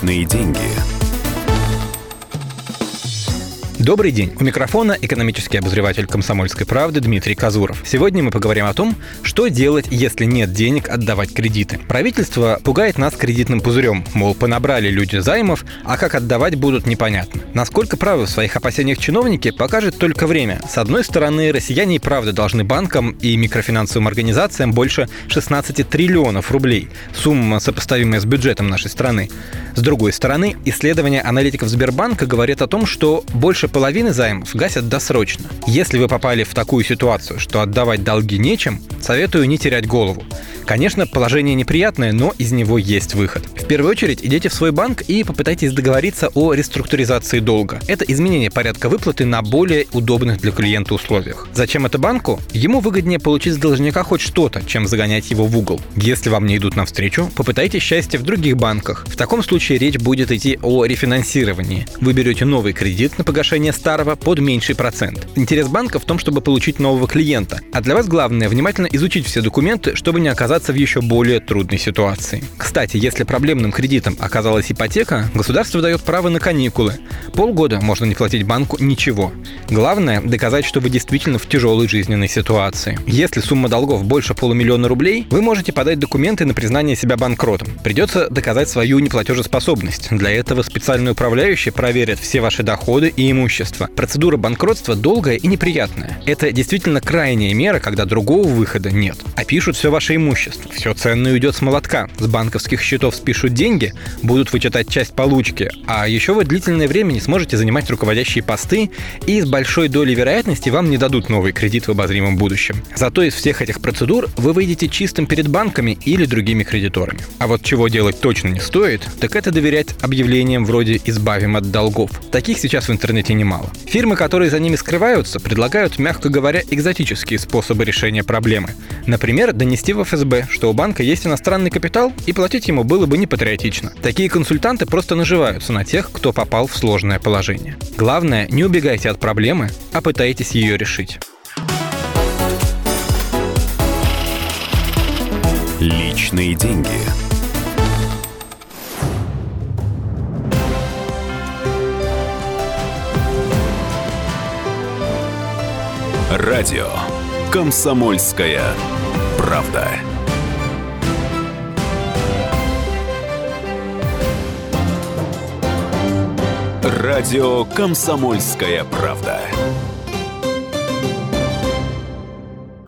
Личные деньги. Добрый день. У микрофона экономический обозреватель «Комсомольской правды» Дмитрий Казуров. Сегодня мы поговорим о том, что делать, если нет денег отдавать кредиты. Правительство пугает нас кредитным пузырем, мол, понабрали люди займов, а как отдавать будут непонятно. Насколько правы в своих опасениях чиновники, покажет только время. С одной стороны, россияне и правда должны банкам и микрофинансовым организациям больше 16 триллионов рублей. Сумма, сопоставимая с бюджетом нашей страны. С другой стороны, исследования аналитиков Сбербанка говорят о том, что больше половины займов гасят досрочно. Если вы попали в такую ситуацию, что отдавать долги нечем, советую не терять голову. Конечно, положение неприятное, но из него есть выход. Первую очередь идите в свой банк и попытайтесь договориться о реструктуризации долга. Это изменение порядка выплаты на более удобных для клиента условиях. Зачем это банку? Ему выгоднее получить с должника хоть что-то, чем загонять его в угол. Если вам не идут навстречу, попытайтесь счастье в других банках. В таком случае речь будет идти о рефинансировании. Вы берете новый кредит на погашение старого под меньший процент. Интерес банка в том, чтобы получить нового клиента. А для вас главное внимательно изучить все документы, чтобы не оказаться в еще более трудной ситуации. Кстати, если проблемным кредитом оказалась ипотека, государство дает право на каникулы. Полгода можно не платить банку ничего. Главное – доказать, что вы действительно в тяжелой жизненной ситуации. Если сумма долгов больше полумиллиона рублей, вы можете подать документы на признание себя банкротом. Придется доказать свою неплатежеспособность. Для этого специальные управляющие проверят все ваши доходы и имущество. Процедура банкротства долгая и неприятная. Это действительно крайняя мера, когда другого выхода нет. Опишут все ваше имущество имуществ. Все ценное уйдет с молотка. С банковских счетов спишут деньги, будут вычитать часть получки, а еще вы длительное время не сможете занимать руководящие посты, и с большой долей вероятности вам не дадут новый кредит в обозримом будущем. Зато из всех этих процедур вы выйдете чистым перед банками или другими кредиторами. А вот чего делать точно не стоит, так это доверять объявлениям вроде «избавим от долгов». Таких сейчас в интернете немало. Фирмы, которые за ними скрываются, предлагают, мягко говоря, экзотические способы решения проблемы. Например, донести в ФСБ что у банка есть иностранный капитал, и платить ему было бы не патриотично. Такие консультанты просто наживаются на тех, кто попал в сложное положение. Главное, не убегайте от проблемы, а пытайтесь ее решить. Личные деньги. Радио Комсомольская правда. Радио «Комсомольская правда».